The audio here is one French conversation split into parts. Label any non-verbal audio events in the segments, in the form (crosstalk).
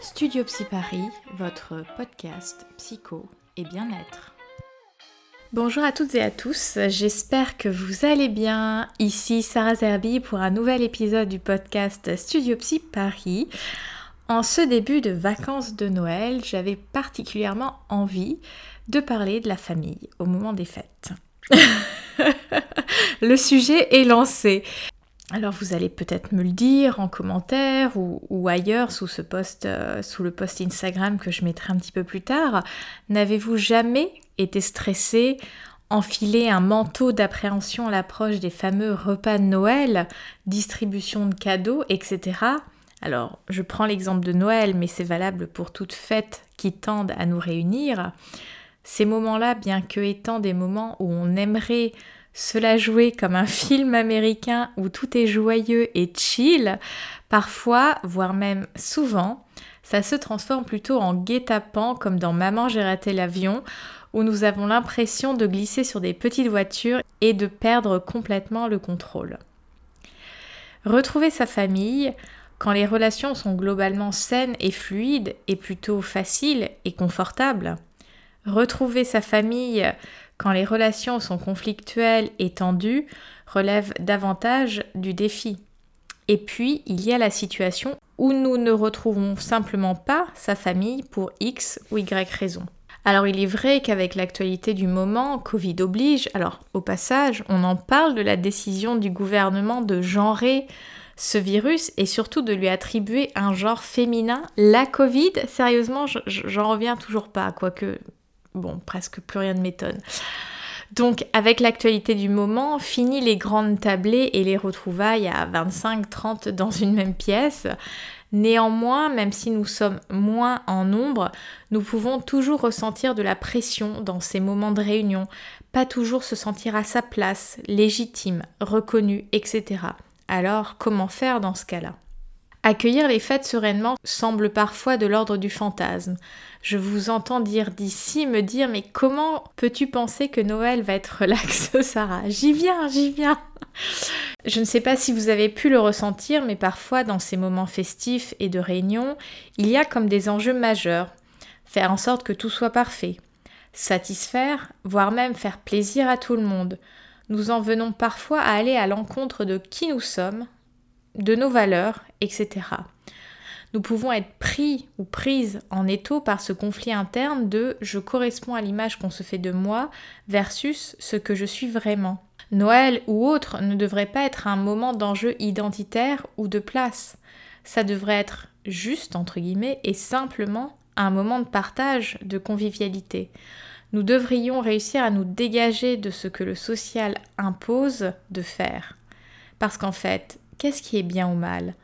Studio Psy Paris, votre podcast psycho et bien-être. Bonjour à toutes et à tous, j'espère que vous allez bien. Ici Sarah Zerbi pour un nouvel épisode du podcast Studio Psy Paris. En ce début de vacances de Noël, j'avais particulièrement envie de parler de la famille au moment des fêtes. (laughs) le sujet est lancé. Alors vous allez peut-être me le dire en commentaire ou, ailleurs sous ce post, euh, sous le post Instagram que je mettrai un petit peu plus tard. N'avez-vous jamais été stressé, enfilé un manteau d'appréhension à l'approche des fameux repas de Noël, distribution de cadeaux, etc. Alors je prends l'exemple de Noël, mais c'est valable pour toute fête qui tendent à nous réunir. Ces moments-là, bien que étant des moments où on aimerait cela jouer comme un film américain où tout est joyeux et chill, parfois, voire même souvent, ça se transforme plutôt en guet-apens comme dans Maman j'ai raté l'avion, où nous avons l'impression de glisser sur des petites voitures et de perdre complètement le contrôle. Retrouver sa famille, quand les relations sont globalement saines et fluides, est plutôt facile et confortable. Retrouver sa famille quand les relations sont conflictuelles et tendues, relève davantage du défi. Et puis, il y a la situation où nous ne retrouvons simplement pas sa famille pour X ou Y raison. Alors il est vrai qu'avec l'actualité du moment, Covid oblige, alors au passage, on en parle de la décision du gouvernement de genrer ce virus et surtout de lui attribuer un genre féminin. La Covid, sérieusement, j'en reviens toujours pas, quoique bon, presque plus rien ne m'étonne. Donc, avec l'actualité du moment, fini les grandes tablées et les retrouvailles à 25-30 dans une même pièce. Néanmoins, même si nous sommes moins en nombre, nous pouvons toujours ressentir de la pression dans ces moments de réunion, pas toujours se sentir à sa place, légitime, reconnu, etc. Alors, comment faire dans ce cas-là? Accueillir les fêtes sereinement semble parfois de l'ordre du fantasme. Je vous entends dire d'ici me dire mais comment peux-tu penser que Noël va être relax, (laughs) Sarah? J'y viens, j'y viens. Je ne sais pas si vous avez pu le ressentir, mais parfois dans ces moments festifs et de réunion, il y a comme des enjeux majeurs. Faire en sorte que tout soit parfait. Satisfaire, voire même faire plaisir à tout le monde. Nous en venons parfois à aller à l'encontre de qui nous sommes, de nos valeurs, etc. Nous pouvons être pris ou prises en étau par ce conflit interne de je corresponds à l'image qu'on se fait de moi versus ce que je suis vraiment. Noël ou autre ne devrait pas être un moment d'enjeu identitaire ou de place. Ça devrait être juste, entre guillemets, et simplement un moment de partage, de convivialité. Nous devrions réussir à nous dégager de ce que le social impose de faire. Parce qu'en fait, Qu'est-ce qui est bien ou mal?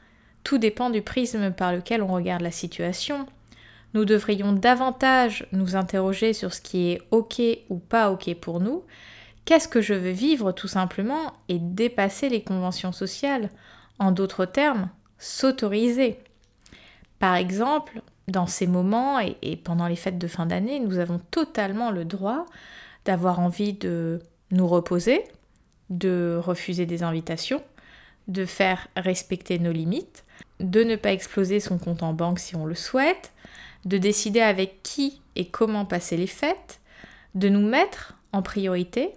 Tout dépend du prisme par lequel on regarde la situation. Nous devrions davantage nous interroger sur ce qui est OK ou pas OK pour nous. Qu'est-ce que je veux vivre tout simplement et dépasser les conventions sociales? En d'autres termes, s'autoriser. Par exemple, dans ces moments et, pendant les fêtes de fin d'année, nous avons totalement le droit d'avoir envie de nous reposer, de refuser des invitations, de faire respecter nos limites, de ne pas exploser son compte en banque si on le souhaite, de décider avec qui et comment passer les fêtes, de nous mettre en priorité,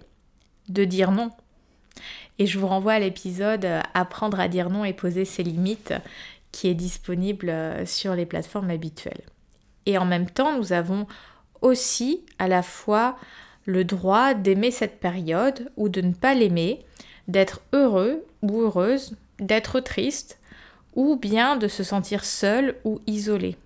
de dire non. Et je vous renvoie à l'épisode euh, Apprendre à dire non et poser ses limites qui est disponible euh, sur les plateformes habituelles. Et en même temps, nous avons aussi à la fois le droit d'aimer cette période ou de ne pas l'aimer, d'être heureux ou heureuse, d'être triste, ou bien de se sentir seul ou isolé.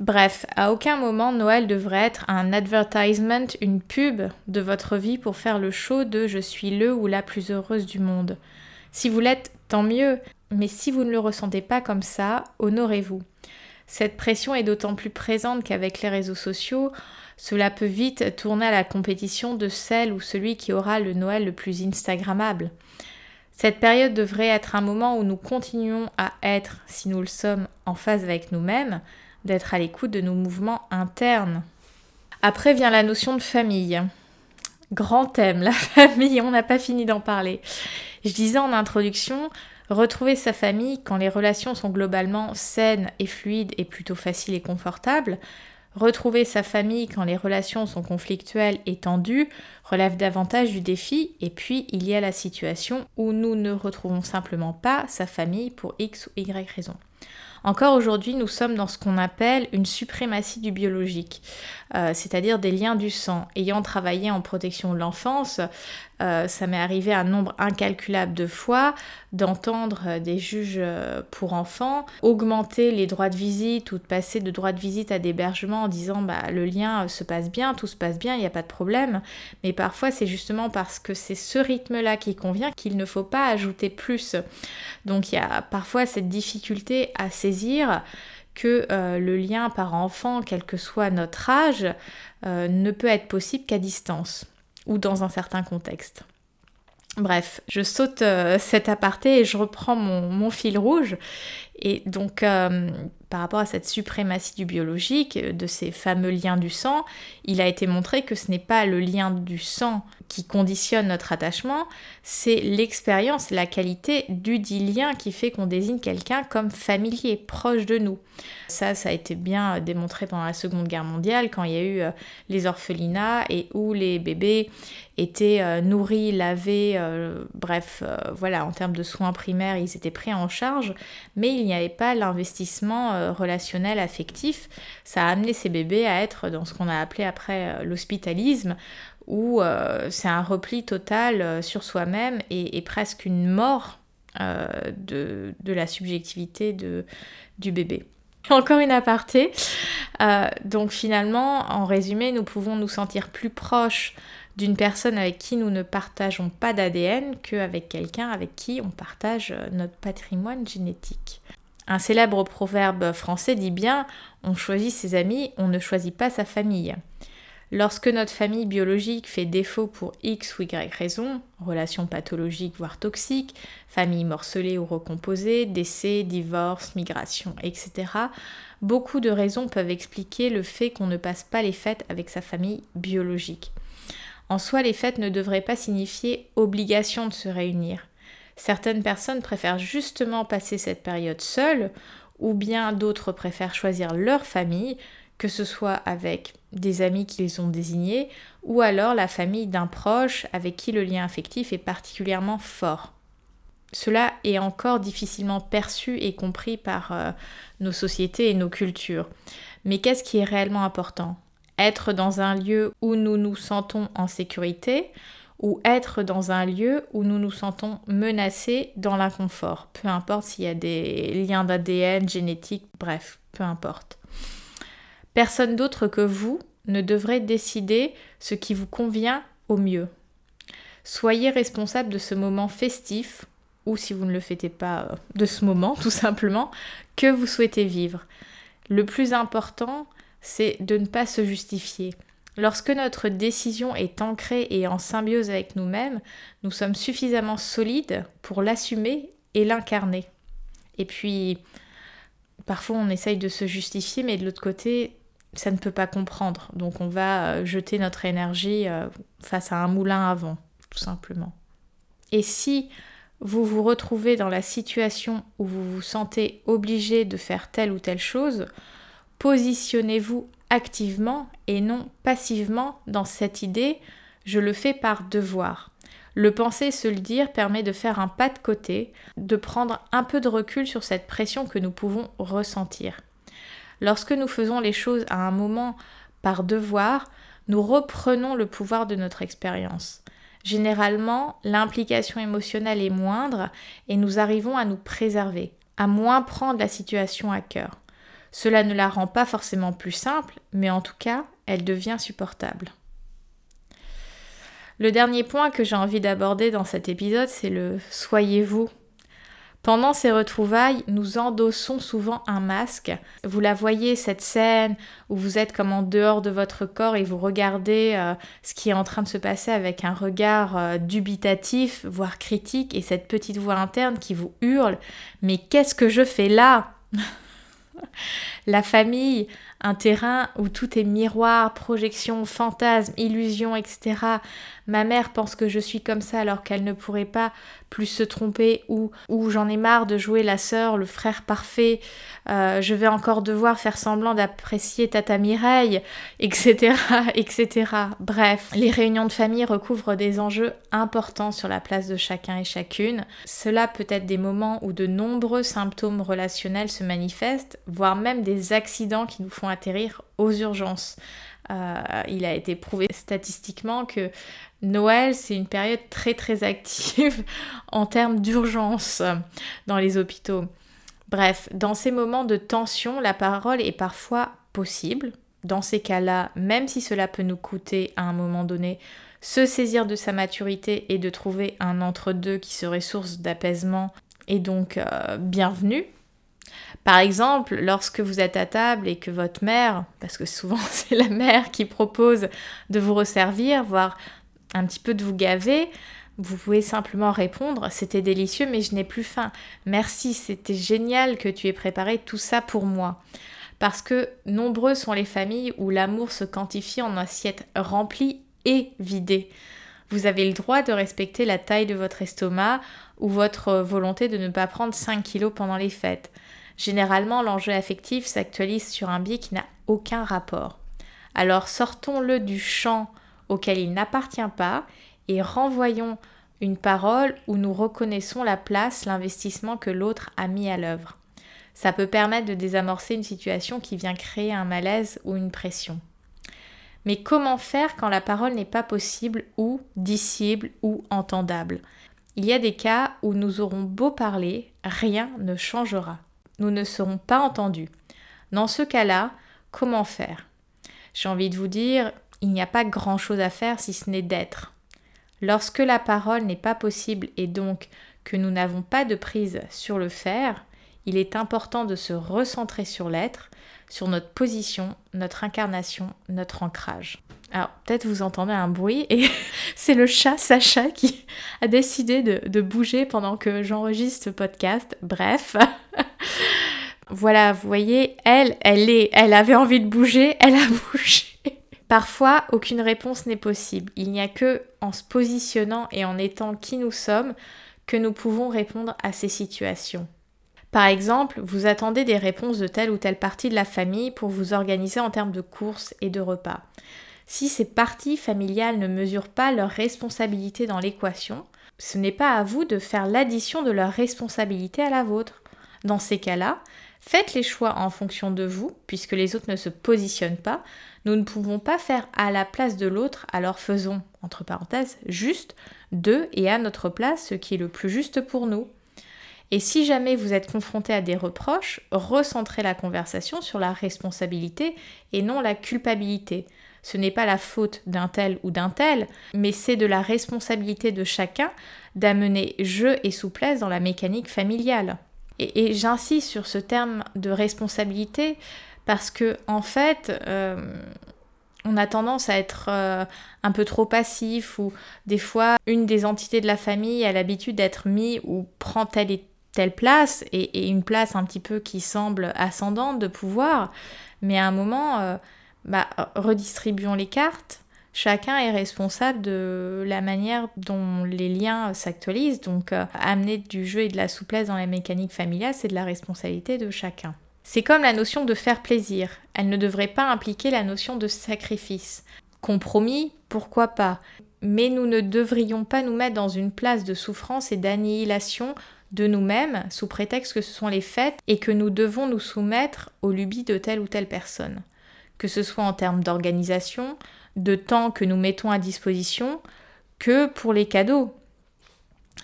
Bref, à aucun moment Noël devrait être un advertisement, une pub de votre vie pour faire le show de je suis le ou la plus heureuse du monde. Si vous l'êtes, tant mieux, mais si vous ne le ressentez pas comme ça, honorez-vous. Cette pression est d'autant plus présente qu'avec les réseaux sociaux, cela peut vite tourner à la compétition de celle ou celui qui aura le Noël le plus Instagrammable. Cette période devrait être un moment où nous continuons à être, si nous le sommes, en phase avec nous-mêmes, d'être à l'écoute de nos mouvements internes. Après vient la notion de famille. Grand thème, la famille, on n'a pas fini d'en parler. Je disais en introduction, Retrouver sa famille quand les relations sont globalement saines et fluides et plutôt faciles et confortables. Retrouver sa famille quand les relations sont conflictuelles et tendues relève davantage du défi et puis il y a la situation où nous ne retrouvons simplement pas sa famille pour X ou Y raison. Encore aujourd'hui, nous sommes dans ce qu'on appelle une suprématie du biologique, euh, c'est-à-dire des liens du sang. Ayant travaillé en protection de l'enfance, euh, ça m'est arrivé un nombre incalculable de fois d'entendre euh, des juges pour enfants augmenter les droits de visite ou de passer de droits de visite à d'hébergement en disant bah, le lien se passe bien, tout se passe bien, il n'y a pas de problème. Mais parfois c'est justement parce que c'est ce rythme-là qui convient qu'il ne faut pas ajouter plus. Donc il y a parfois cette difficulté à saisir que euh, le lien par enfant, quel que soit notre âge, euh, ne peut être possible qu'à distance ou dans un certain contexte. Bref, je saute euh, cet aparté et je reprends mon, fil rouge. Et donc, par rapport à cette suprématie du biologique, de ces fameux liens du sang, il a été montré que ce n'est pas le lien du sang qui conditionne notre attachement, c'est l'expérience, la qualité du dit lien qui fait qu'on désigne quelqu'un comme familier, proche de nous. Ça, ça a été bien démontré pendant la Seconde Guerre mondiale, quand il y a eu euh, les orphelinats et où les bébés étaient euh, nourris, lavés, euh, bref, voilà, en termes de soins primaires, ils étaient pris en charge, mais il n'y avait pas l'investissement relationnel, affectif. Ça a amené ces bébés à être dans ce qu'on a appelé après l'hospitalisme, où euh, c'est un repli total euh, sur soi-même et, presque une mort euh, de, la subjectivité de, du bébé. Encore une aparté. donc finalement, en résumé, nous pouvons nous sentir plus proches d'une personne avec qui nous ne partageons pas d'ADN qu'avec quelqu'un avec qui on partage notre patrimoine génétique. Un célèbre proverbe français dit bien on choisit ses amis, on ne choisit pas sa famille. Lorsque notre famille biologique fait défaut pour X ou Y raison, relation pathologique voire toxique, famille morcelée ou recomposée, décès, divorce, migration, etc., beaucoup de raisons peuvent expliquer le fait qu'on ne passe pas les fêtes avec sa famille biologique. En soi, les fêtes ne devraient pas signifier obligation de se réunir. Certaines personnes préfèrent justement passer cette période seules, ou bien d'autres préfèrent choisir leur famille, que ce soit avec des amis qu'ils ont désignés, ou alors la famille d'un proche avec qui le lien affectif est particulièrement fort. Cela est encore difficilement perçu et compris par euh, nos sociétés et nos cultures. Mais qu'est-ce qui est réellement important? Être dans un lieu où nous nous sentons en sécurité ou être dans un lieu où nous nous sentons menacés dans l'inconfort. Peu importe s'il y a des liens d'ADN, génétique, bref, peu importe. Personne d'autre que vous ne devrait décider ce qui vous convient au mieux. Soyez responsable de ce moment festif, ou si vous ne le fêtez pas, euh, de ce moment (laughs) tout simplement, que vous souhaitez vivre. Le plus important, c'est de ne pas se justifier. Lorsque notre décision est ancrée et en symbiose avec nous-mêmes, nous sommes suffisamment solides pour l'assumer et l'incarner. Et puis, parfois on essaye de se justifier, mais de l'autre côté, ça ne peut pas comprendre. Donc on va euh, jeter notre énergie euh, face à un moulin à vent, tout simplement. Et si vous vous retrouvez dans la situation où vous vous sentez obligé de faire telle ou telle chose, positionnez-vous activement et non passivement dans cette idée je le fais par devoir. Le penser se le dire permet de faire un pas de côté, de prendre un peu de recul sur cette pression que nous pouvons ressentir. Lorsque nous faisons les choses à un moment par devoir, nous reprenons le pouvoir de notre expérience. Généralement, l'implication émotionnelle est moindre et nous arrivons à nous préserver, à moins prendre la situation à cœur. Cela ne la rend pas forcément plus simple, mais en tout cas, elle devient supportable. Le dernier point que j'ai envie d'aborder dans cet épisode, c'est le soyez-vous pendant ces retrouvailles, nous endossons souvent un masque. Vous la voyez, cette scène où vous êtes comme en dehors de votre corps et vous regardez euh, ce qui est en train de se passer avec un regard euh, dubitatif, voire critique, et cette petite voix interne qui vous hurle ⁇ Mais qu'est-ce que je fais là ?⁇ La famille un terrain où tout est miroir, projection, fantasme, illusion, etc. Ma mère pense que je suis comme ça alors qu'elle ne pourrait pas plus se tromper ou, ou j'en ai marre de jouer la sœur, le frère parfait, euh, je vais encore devoir faire semblant d'apprécier Tata Mireille, etc., etc. Bref, les réunions de famille recouvrent des enjeux importants sur la place de chacun et chacune. Cela peut être des moments où de nombreux symptômes relationnels se manifestent, voire même des accidents qui nous font atterrir aux urgences. Euh, il a été prouvé statistiquement que Noël, c'est une période très très active (laughs) en termes d'urgence dans les hôpitaux. Bref, dans ces moments de tension, la parole est parfois possible. Dans ces cas-là, même si cela peut nous coûter à un moment donné, se saisir de sa maturité et de trouver un entre-deux qui serait source d'apaisement est donc euh, bienvenu. Par exemple, lorsque vous êtes à table et que votre mère, parce que souvent (laughs) c'est la mère qui propose de vous resservir, voire un petit peu de vous gaver, vous pouvez simplement répondre C'était délicieux, mais je n'ai plus faim. Merci, c'était génial que tu aies préparé tout ça pour moi. Parce que nombreuses sont les familles où l'amour se quantifie en assiette remplie et vidée. Vous avez le droit de respecter la taille de votre estomac ou votre volonté de ne pas prendre 5 kilos pendant les fêtes. Généralement, l'enjeu affectif s'actualise sur un biais qui n'a aucun rapport. Alors sortons-le du champ auquel il n'appartient pas et renvoyons une parole où nous reconnaissons la place, l'investissement que l'autre a mis à l'œuvre. Ça peut permettre de désamorcer une situation qui vient créer un malaise ou une pression. Mais comment faire quand la parole n'est pas possible ou dissible ou entendable? Il y a des cas où nous aurons beau parler, rien ne changera nous ne serons pas entendus. Dans ce cas-là, comment faire? J'ai envie de vous dire, il n'y a pas grand-chose à faire si ce n'est d'être. Lorsque la parole n'est pas possible et donc que nous n'avons pas de prise sur le faire, il est important de se recentrer sur l'être, sur notre position, notre incarnation, notre ancrage. Alors peut-être vous entendez un bruit et (laughs) c'est le chat Sacha qui a décidé de, bouger pendant que j'enregistre ce podcast. Bref, (laughs) voilà, vous voyez, elle, elle est, elle avait envie de bouger, elle a (laughs) bougé. Parfois, aucune réponse n'est possible. Il n'y a que en se positionnant et en étant qui nous sommes que nous pouvons répondre à ces situations. Par exemple, vous attendez des réponses de telle ou telle partie de la famille pour vous organiser en termes de courses et de repas. Si ces parties familiales ne mesurent pas leur responsabilité dans l'équation, ce n'est pas à vous de faire l'addition de leur responsabilité à la vôtre. Dans ces cas-là, faites les choix en fonction de vous, puisque les autres ne se positionnent pas. Nous ne pouvons pas faire à la place de l'autre, alors faisons, entre parenthèses, juste de et à notre place ce qui est le plus juste pour nous. Et si jamais vous êtes confronté à des reproches, recentrez la conversation sur la responsabilité et non la culpabilité. Ce n'est pas la faute d'un tel ou d'un tel, mais c'est de la responsabilité de chacun d'amener jeu et souplesse dans la mécanique familiale. Et, j'insiste sur ce terme de responsabilité parce que en fait, euh, on a tendance à être euh, un peu trop passif ou des fois une des entités de la famille a l'habitude d'être mis ou prend telle et telle place et, une place un petit peu qui semble ascendante de pouvoir, mais à un moment, euh, bah, redistribuons les cartes chacun est responsable de la manière dont les liens s'actualisent. Donc euh, amener du jeu et de la souplesse dans la mécanique familiale, c'est de la responsabilité de chacun. C'est comme la notion de faire plaisir. Elle ne devrait pas impliquer la notion de sacrifice. Compromis, pourquoi pas Mais nous ne devrions pas nous mettre dans une place de souffrance et d'annihilation de nous-mêmes sous prétexte que ce sont les fêtes et que nous devons nous soumettre aux lubies de telle ou telle personne. Que ce soit en termes d'organisation, de temps que nous mettons à disposition que pour les cadeaux.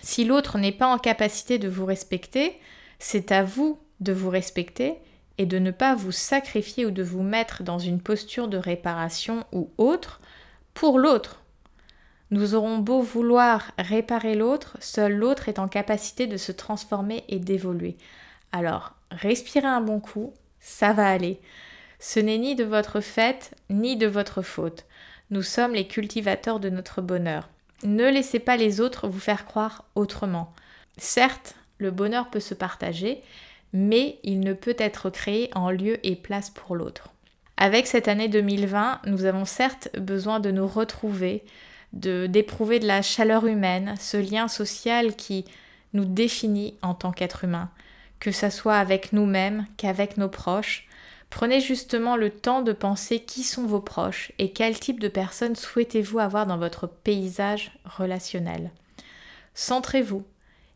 Si l'autre n'est pas en capacité de vous respecter, c'est à vous de vous respecter et de ne pas vous sacrifier ou de vous mettre dans une posture de réparation ou autre pour l'autre. Nous aurons beau vouloir réparer l'autre, seul l'autre est en capacité de se transformer et d'évoluer. Alors, respirez un bon coup, ça va aller. Ce n'est ni de votre fait, ni de votre faute. Nous sommes les cultivateurs de notre bonheur. Ne laissez pas les autres vous faire croire autrement. Certes, le bonheur peut se partager, mais il ne peut être créé en lieu et place pour l'autre. Avec cette année 2020, nous avons certes besoin de nous retrouver, d'éprouver de la chaleur humaine, ce lien social qui nous définit en tant qu'être humain, que ce soit avec nous-mêmes qu'avec nos proches. Prenez justement le temps de penser qui sont vos proches et quel type de personnes souhaitez-vous avoir dans votre paysage relationnel. Centrez-vous,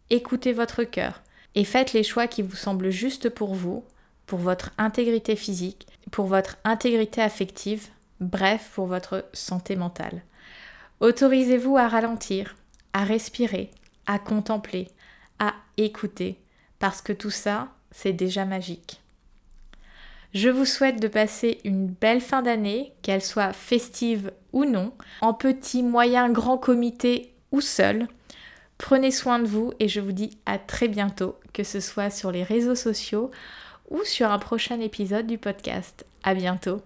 écoutez votre cœur et faites les choix qui vous semblent justes pour vous, pour votre intégrité physique, pour votre intégrité affective, bref, pour votre santé mentale. Autorisez-vous à ralentir, à respirer, à contempler, à écouter, parce que tout ça, c'est déjà magique. Je vous souhaite de passer une belle fin d'année, qu'elle soit festive ou non, en petit, moyen, grand comité ou seul. Prenez soin de vous et je vous dis à très bientôt, que ce soit sur les réseaux sociaux ou sur un prochain épisode du podcast. À bientôt!